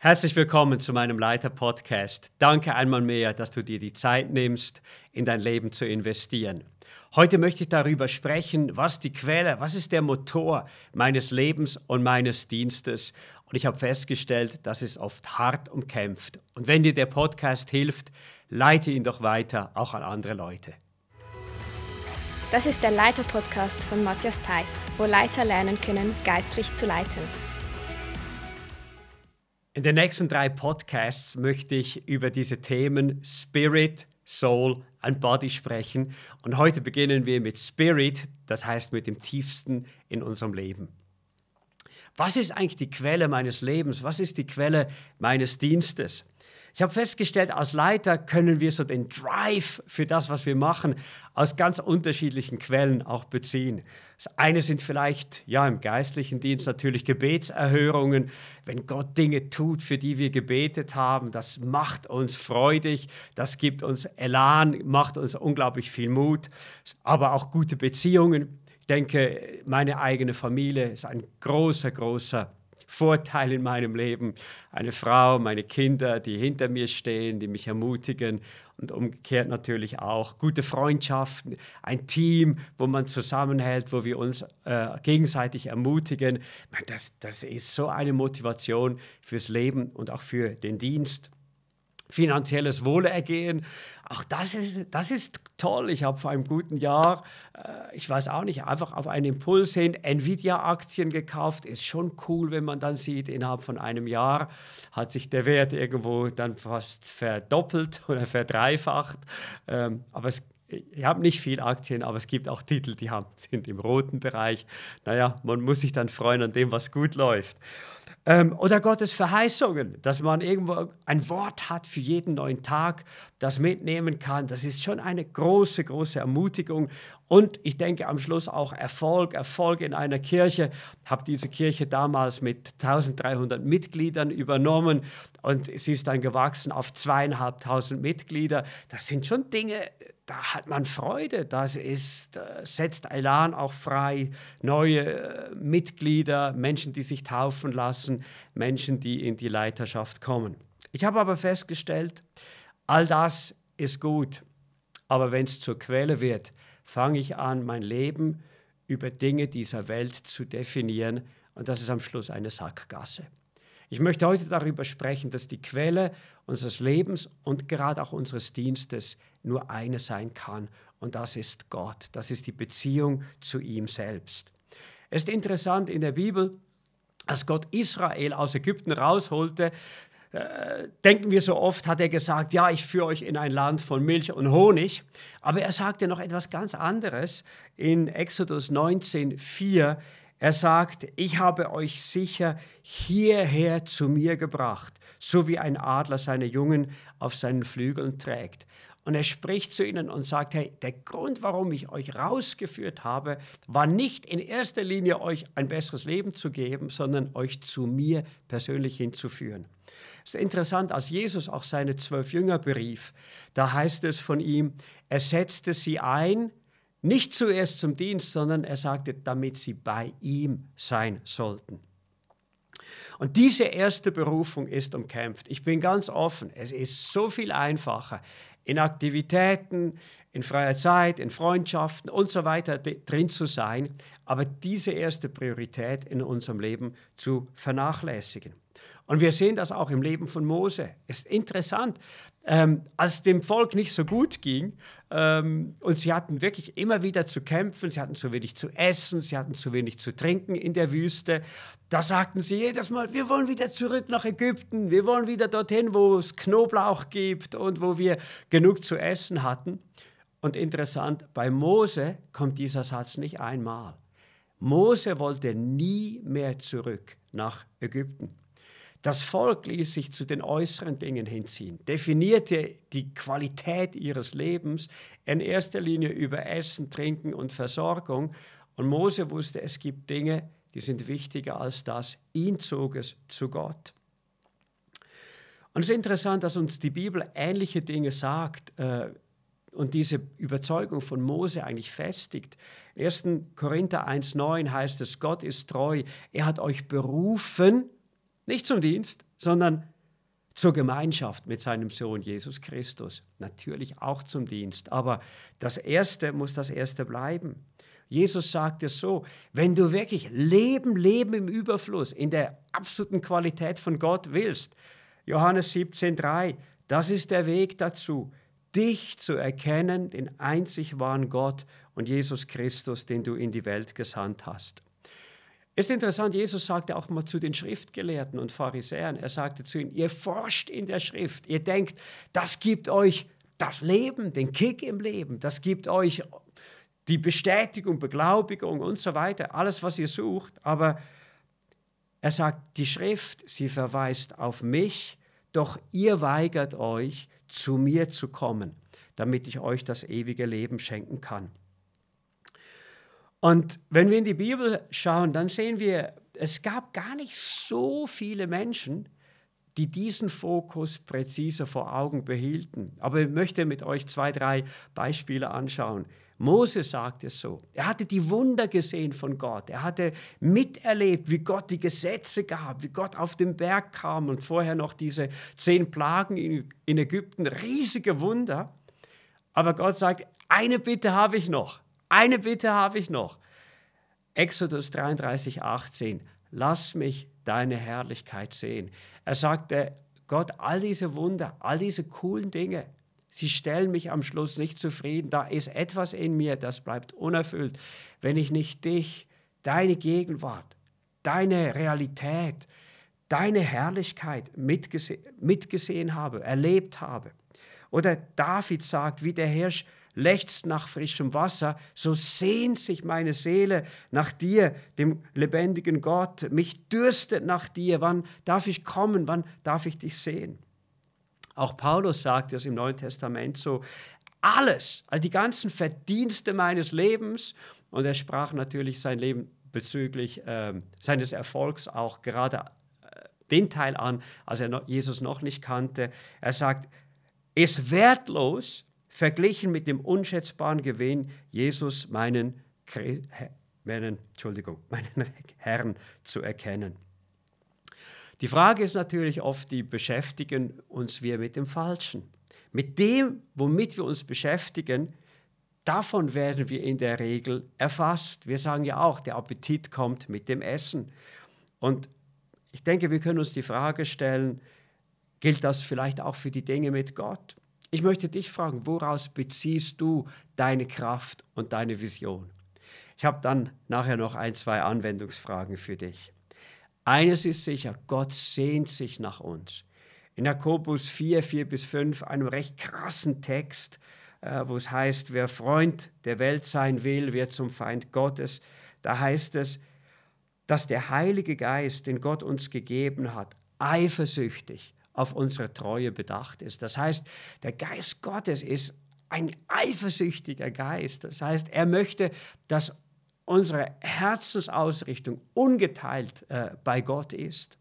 Herzlich willkommen zu meinem Leiter-Podcast. Danke einmal mehr, dass du dir die Zeit nimmst, in dein Leben zu investieren. Heute möchte ich darüber sprechen, was die Quelle, was ist der Motor meines Lebens und meines Dienstes. Und ich habe festgestellt, das ist oft hart umkämpft. Und wenn dir der Podcast hilft, leite ihn doch weiter, auch an andere Leute. Das ist der Leiter-Podcast von Matthias Theiss, wo Leiter lernen können, geistlich zu leiten. In den nächsten drei Podcasts möchte ich über diese Themen Spirit, Soul und Body sprechen. Und heute beginnen wir mit Spirit, das heißt mit dem tiefsten in unserem Leben. Was ist eigentlich die Quelle meines Lebens? Was ist die Quelle meines Dienstes? Ich habe festgestellt, als Leiter können wir so den Drive für das, was wir machen, aus ganz unterschiedlichen Quellen auch beziehen. Das eine sind vielleicht, ja, im geistlichen Dienst natürlich Gebetserhörungen, wenn Gott Dinge tut, für die wir gebetet haben. Das macht uns freudig, das gibt uns Elan, macht uns unglaublich viel Mut, aber auch gute Beziehungen. Ich denke, meine eigene Familie ist ein großer, großer Vorteil in meinem Leben. Eine Frau, meine Kinder, die hinter mir stehen, die mich ermutigen und umgekehrt natürlich auch gute Freundschaften, ein Team, wo man zusammenhält, wo wir uns äh, gegenseitig ermutigen. Das, das ist so eine Motivation fürs Leben und auch für den Dienst finanzielles Wohlergehen. Auch das ist, das ist toll. Ich habe vor einem guten Jahr, äh, ich weiß auch nicht, einfach auf einen Impuls hin Nvidia-Aktien gekauft. Ist schon cool, wenn man dann sieht, innerhalb von einem Jahr hat sich der Wert irgendwo dann fast verdoppelt oder verdreifacht. Ähm, aber es ich habe nicht viel Aktien, aber es gibt auch Titel, die haben, sind im roten Bereich. Naja, man muss sich dann freuen an dem, was gut läuft. Ähm, oder Gottes Verheißungen, dass man irgendwo ein Wort hat für jeden neuen Tag, das mitnehmen kann. Das ist schon eine große, große Ermutigung. Und ich denke am Schluss auch Erfolg, Erfolg in einer Kirche. Ich habe diese Kirche damals mit 1300 Mitgliedern übernommen und sie ist dann gewachsen auf zweieinhalbtausend Mitglieder. Das sind schon Dinge, da hat man Freude, das ist, äh, setzt Elan auch frei, neue äh, Mitglieder, Menschen, die sich taufen lassen, Menschen, die in die Leiterschaft kommen. Ich habe aber festgestellt, all das ist gut, aber wenn es zur Quelle wird, fange ich an, mein Leben über Dinge dieser Welt zu definieren und das ist am Schluss eine Sackgasse. Ich möchte heute darüber sprechen, dass die Quelle unseres Lebens und gerade auch unseres Dienstes nur eine sein kann und das ist Gott. Das ist die Beziehung zu ihm selbst. Es ist interessant in der Bibel, als Gott Israel aus Ägypten rausholte, äh, denken wir so oft, hat er gesagt, ja, ich führe euch in ein Land von Milch und Honig. Aber er sagte noch etwas ganz anderes in Exodus 19, 4. Er sagt, ich habe euch sicher hierher zu mir gebracht, so wie ein Adler seine Jungen auf seinen Flügeln trägt. Und er spricht zu ihnen und sagt, hey, der Grund, warum ich euch rausgeführt habe, war nicht in erster Linie euch ein besseres Leben zu geben, sondern euch zu mir persönlich hinzuführen. Es ist interessant, als Jesus auch seine zwölf Jünger berief, da heißt es von ihm, er setzte sie ein, nicht zuerst zum Dienst, sondern er sagte, damit sie bei ihm sein sollten. Und diese erste Berufung ist umkämpft. Ich bin ganz offen, es ist so viel einfacher, in Aktivitäten, in freier Zeit, in Freundschaften und so weiter drin zu sein, aber diese erste Priorität in unserem Leben zu vernachlässigen. Und wir sehen das auch im Leben von Mose. Ist interessant, ähm, als dem Volk nicht so gut ging ähm, und sie hatten wirklich immer wieder zu kämpfen, sie hatten zu wenig zu essen, sie hatten zu wenig zu trinken in der Wüste, da sagten sie jedes Mal, wir wollen wieder zurück nach Ägypten, wir wollen wieder dorthin, wo es Knoblauch gibt und wo wir genug zu essen hatten. Und interessant, bei Mose kommt dieser Satz nicht einmal. Mose wollte nie mehr zurück nach Ägypten. Das Volk ließ sich zu den äußeren Dingen hinziehen, definierte die Qualität ihres Lebens in erster Linie über Essen, Trinken und Versorgung. Und Mose wusste, es gibt Dinge, die sind wichtiger als das. Ihn zog es zu Gott. Und es ist interessant, dass uns die Bibel ähnliche Dinge sagt äh, und diese Überzeugung von Mose eigentlich festigt. In 1. Korinther 1,9 heißt es: Gott ist treu, er hat euch berufen nicht zum Dienst, sondern zur Gemeinschaft mit seinem Sohn Jesus Christus. Natürlich auch zum Dienst, aber das Erste muss das Erste bleiben. Jesus sagt es so, wenn du wirklich Leben, Leben im Überfluss, in der absoluten Qualität von Gott willst, Johannes 17.3, das ist der Weg dazu, dich zu erkennen, den einzig wahren Gott und Jesus Christus, den du in die Welt gesandt hast. Ist interessant, Jesus sagte auch mal zu den Schriftgelehrten und Pharisäern, er sagte zu ihnen, ihr forscht in der Schrift, ihr denkt, das gibt euch das Leben, den Kick im Leben, das gibt euch die Bestätigung, Beglaubigung und so weiter, alles, was ihr sucht, aber er sagt, die Schrift, sie verweist auf mich, doch ihr weigert euch, zu mir zu kommen, damit ich euch das ewige Leben schenken kann. Und wenn wir in die Bibel schauen, dann sehen wir, es gab gar nicht so viele Menschen, die diesen Fokus präziser vor Augen behielten. Aber ich möchte mit euch zwei, drei Beispiele anschauen. Mose sagt es so. Er hatte die Wunder gesehen von Gott. Er hatte miterlebt, wie Gott die Gesetze gab, wie Gott auf den Berg kam und vorher noch diese zehn Plagen in Ägypten. Riesige Wunder. Aber Gott sagt, eine Bitte habe ich noch. Eine Bitte habe ich noch. Exodus 33, 18. Lass mich deine Herrlichkeit sehen. Er sagte, Gott, all diese Wunder, all diese coolen Dinge, sie stellen mich am Schluss nicht zufrieden. Da ist etwas in mir, das bleibt unerfüllt, wenn ich nicht dich, deine Gegenwart, deine Realität, deine Herrlichkeit mitgese mitgesehen habe, erlebt habe. Oder David sagt, wie der Hirsch lechzt nach frischem Wasser, so sehnt sich meine Seele nach dir, dem lebendigen Gott. Mich dürstet nach dir. Wann darf ich kommen? Wann darf ich dich sehen? Auch Paulus sagt es im Neuen Testament so, alles, all die ganzen Verdienste meines Lebens, und er sprach natürlich sein Leben bezüglich äh, seines Erfolgs auch gerade äh, den Teil an, als er Jesus noch nicht kannte. Er sagt, ist wertlos verglichen mit dem unschätzbaren Gewinn, Jesus meinen, meinen, Entschuldigung, meinen Herrn zu erkennen. Die Frage ist natürlich oft, die beschäftigen uns wir mit dem Falschen. Mit dem, womit wir uns beschäftigen, davon werden wir in der Regel erfasst. Wir sagen ja auch, der Appetit kommt mit dem Essen. Und ich denke, wir können uns die Frage stellen, gilt das vielleicht auch für die Dinge mit Gott? Ich möchte dich fragen, woraus beziehst du deine Kraft und deine Vision? Ich habe dann nachher noch ein, zwei Anwendungsfragen für dich. Eines ist sicher, Gott sehnt sich nach uns. In Jakobus 4, 4 bis 5, einem recht krassen Text, äh, wo es heißt, wer Freund der Welt sein will, wird zum Feind Gottes. Da heißt es, dass der Heilige Geist, den Gott uns gegeben hat, eifersüchtig auf unsere Treue bedacht ist. Das heißt, der Geist Gottes ist ein eifersüchtiger Geist. Das heißt, er möchte, dass unsere Herzensausrichtung ungeteilt äh, bei Gott ist.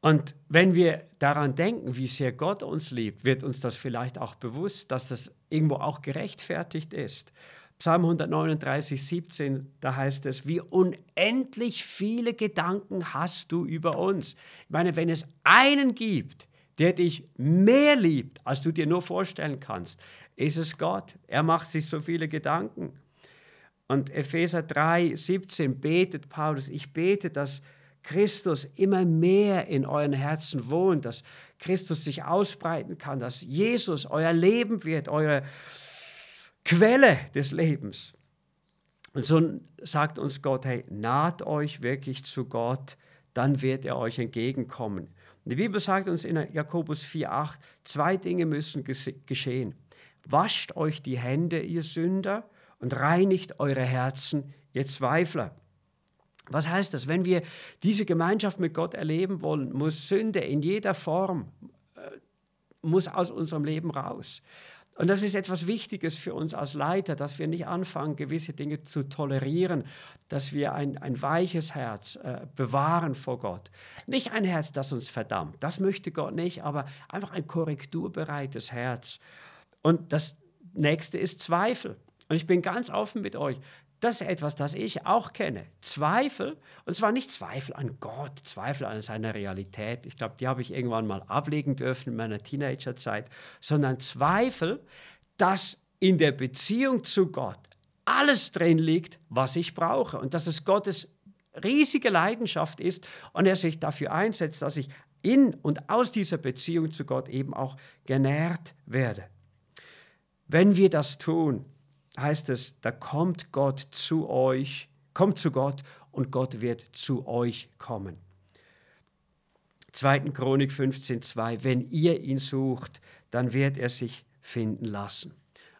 Und wenn wir daran denken, wie sehr Gott uns liebt, wird uns das vielleicht auch bewusst, dass das irgendwo auch gerechtfertigt ist. Psalm 139, 17, da heißt es, wie unendlich viele Gedanken hast du über uns. Ich meine, wenn es einen gibt, der dich mehr liebt, als du dir nur vorstellen kannst, ist es Gott. Er macht sich so viele Gedanken. Und Epheser 3, 17 betet Paulus, ich bete, dass Christus immer mehr in euren Herzen wohnt, dass Christus sich ausbreiten kann, dass Jesus euer Leben wird, eure Quelle des Lebens. Und so sagt uns Gott, hey, naht euch wirklich zu Gott, dann wird er euch entgegenkommen. Die Bibel sagt uns in Jakobus 4,8, zwei Dinge müssen geschehen. Wascht euch die Hände, ihr Sünder, und reinigt eure Herzen, ihr Zweifler. Was heißt das? Wenn wir diese Gemeinschaft mit Gott erleben wollen, muss Sünde in jeder Form, äh, muss aus unserem Leben raus. Und das ist etwas Wichtiges für uns als Leiter, dass wir nicht anfangen, gewisse Dinge zu tolerieren, dass wir ein, ein weiches Herz äh, bewahren vor Gott. Nicht ein Herz, das uns verdammt, das möchte Gott nicht, aber einfach ein korrekturbereites Herz. Und das nächste ist Zweifel. Und ich bin ganz offen mit euch. Das ist etwas, das ich auch kenne. Zweifel, und zwar nicht Zweifel an Gott, Zweifel an seiner Realität. Ich glaube, die habe ich irgendwann mal ablegen dürfen in meiner Teenagerzeit, sondern Zweifel, dass in der Beziehung zu Gott alles drin liegt, was ich brauche und dass es Gottes riesige Leidenschaft ist und er sich dafür einsetzt, dass ich in und aus dieser Beziehung zu Gott eben auch genährt werde. Wenn wir das tun, heißt es, da kommt Gott zu euch, kommt zu Gott und Gott wird zu euch kommen. 2. Chronik 15,2 Wenn ihr ihn sucht, dann wird er sich finden lassen.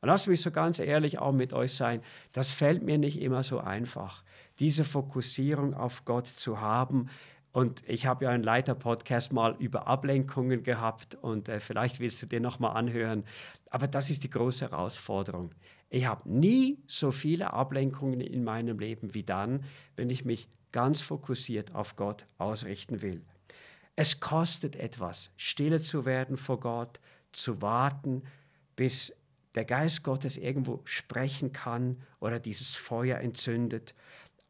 Und lasst mich so ganz ehrlich auch mit euch sein, das fällt mir nicht immer so einfach, diese Fokussierung auf Gott zu haben, und ich habe ja einen Leiter-Podcast mal über Ablenkungen gehabt und äh, vielleicht willst du den nochmal anhören. Aber das ist die große Herausforderung. Ich habe nie so viele Ablenkungen in meinem Leben wie dann, wenn ich mich ganz fokussiert auf Gott ausrichten will. Es kostet etwas, stille zu werden vor Gott, zu warten, bis der Geist Gottes irgendwo sprechen kann oder dieses Feuer entzündet.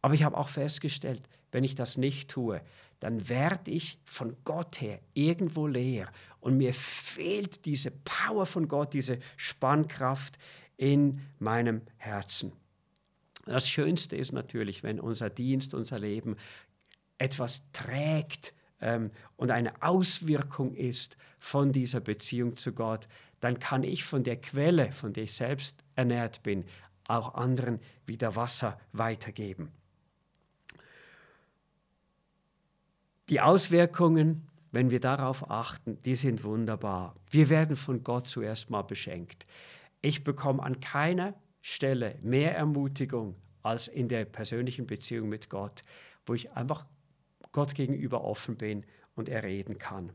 Aber ich habe auch festgestellt, wenn ich das nicht tue, dann werde ich von Gott her irgendwo leer und mir fehlt diese Power von Gott, diese Spannkraft in meinem Herzen. Das Schönste ist natürlich, wenn unser Dienst, unser Leben etwas trägt ähm, und eine Auswirkung ist von dieser Beziehung zu Gott, dann kann ich von der Quelle, von der ich selbst ernährt bin, auch anderen wieder Wasser weitergeben. Die Auswirkungen, wenn wir darauf achten, die sind wunderbar. Wir werden von Gott zuerst mal beschenkt. Ich bekomme an keiner Stelle mehr Ermutigung als in der persönlichen Beziehung mit Gott, wo ich einfach Gott gegenüber offen bin und er reden kann.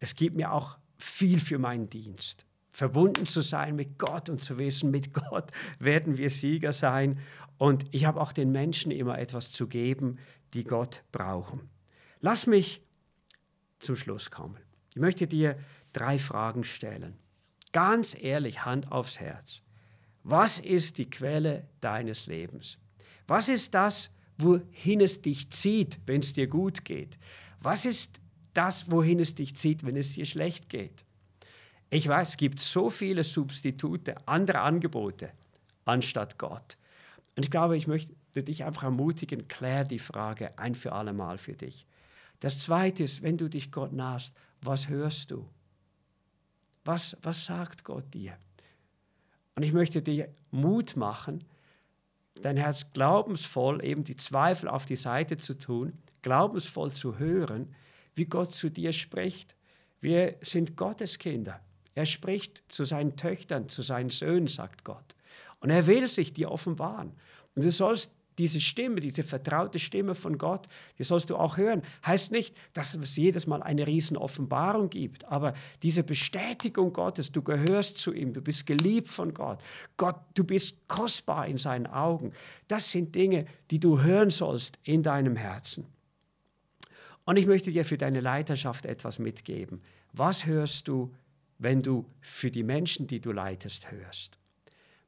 Es gibt mir auch viel für meinen Dienst. Verbunden zu sein mit Gott und zu wissen, mit Gott werden wir Sieger sein. Und ich habe auch den Menschen immer etwas zu geben, die Gott brauchen. Lass mich zum Schluss kommen. Ich möchte dir drei Fragen stellen. Ganz ehrlich, Hand aufs Herz. Was ist die Quelle deines Lebens? Was ist das, wohin es dich zieht, wenn es dir gut geht? Was ist das, wohin es dich zieht, wenn es dir schlecht geht? Ich weiß, es gibt so viele Substitute, andere Angebote anstatt Gott. Und ich glaube, ich möchte dich einfach ermutigen, klär die Frage ein für alle Mal für dich. Das Zweite ist, wenn du dich Gott nahst, was hörst du? Was, was sagt Gott dir? Und ich möchte dir Mut machen, dein Herz glaubensvoll, eben die Zweifel auf die Seite zu tun, glaubensvoll zu hören, wie Gott zu dir spricht. Wir sind Gottes Kinder. Er spricht zu seinen Töchtern, zu seinen Söhnen, sagt Gott. Und er will sich dir offenbaren. Und du sollst diese Stimme, diese vertraute Stimme von Gott, die sollst du auch hören. Heißt nicht, dass es jedes Mal eine riesen Offenbarung gibt, aber diese Bestätigung Gottes, du gehörst zu ihm, du bist geliebt von Gott, Gott, du bist kostbar in seinen Augen. Das sind Dinge, die du hören sollst in deinem Herzen. Und ich möchte dir für deine Leiterschaft etwas mitgeben. Was hörst du, wenn du für die Menschen, die du leitest, hörst?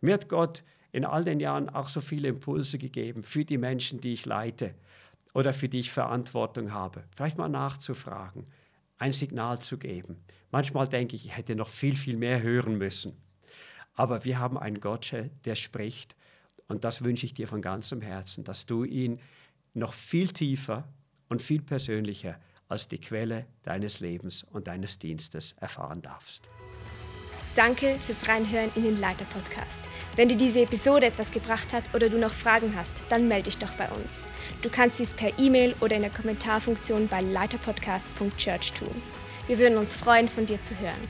Mir hat Gott in all den Jahren auch so viele Impulse gegeben für die Menschen, die ich leite oder für die ich Verantwortung habe. Vielleicht mal nachzufragen, ein Signal zu geben. Manchmal denke ich, ich hätte noch viel, viel mehr hören müssen. Aber wir haben einen Gott, der spricht. Und das wünsche ich dir von ganzem Herzen, dass du ihn noch viel tiefer und viel persönlicher als die Quelle deines Lebens und deines Dienstes erfahren darfst. Danke fürs Reinhören in den Leiter-Podcast. Wenn dir diese Episode etwas gebracht hat oder du noch Fragen hast, dann melde dich doch bei uns. Du kannst dies per E-Mail oder in der Kommentarfunktion bei leiterpodcast.church tun. Wir würden uns freuen, von dir zu hören.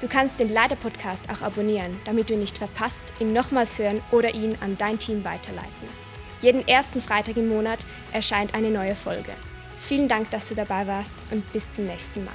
Du kannst den Leiter-Podcast auch abonnieren, damit du ihn nicht verpasst, ihn nochmals hören oder ihn an dein Team weiterleiten. Jeden ersten Freitag im Monat erscheint eine neue Folge. Vielen Dank, dass du dabei warst und bis zum nächsten Mal.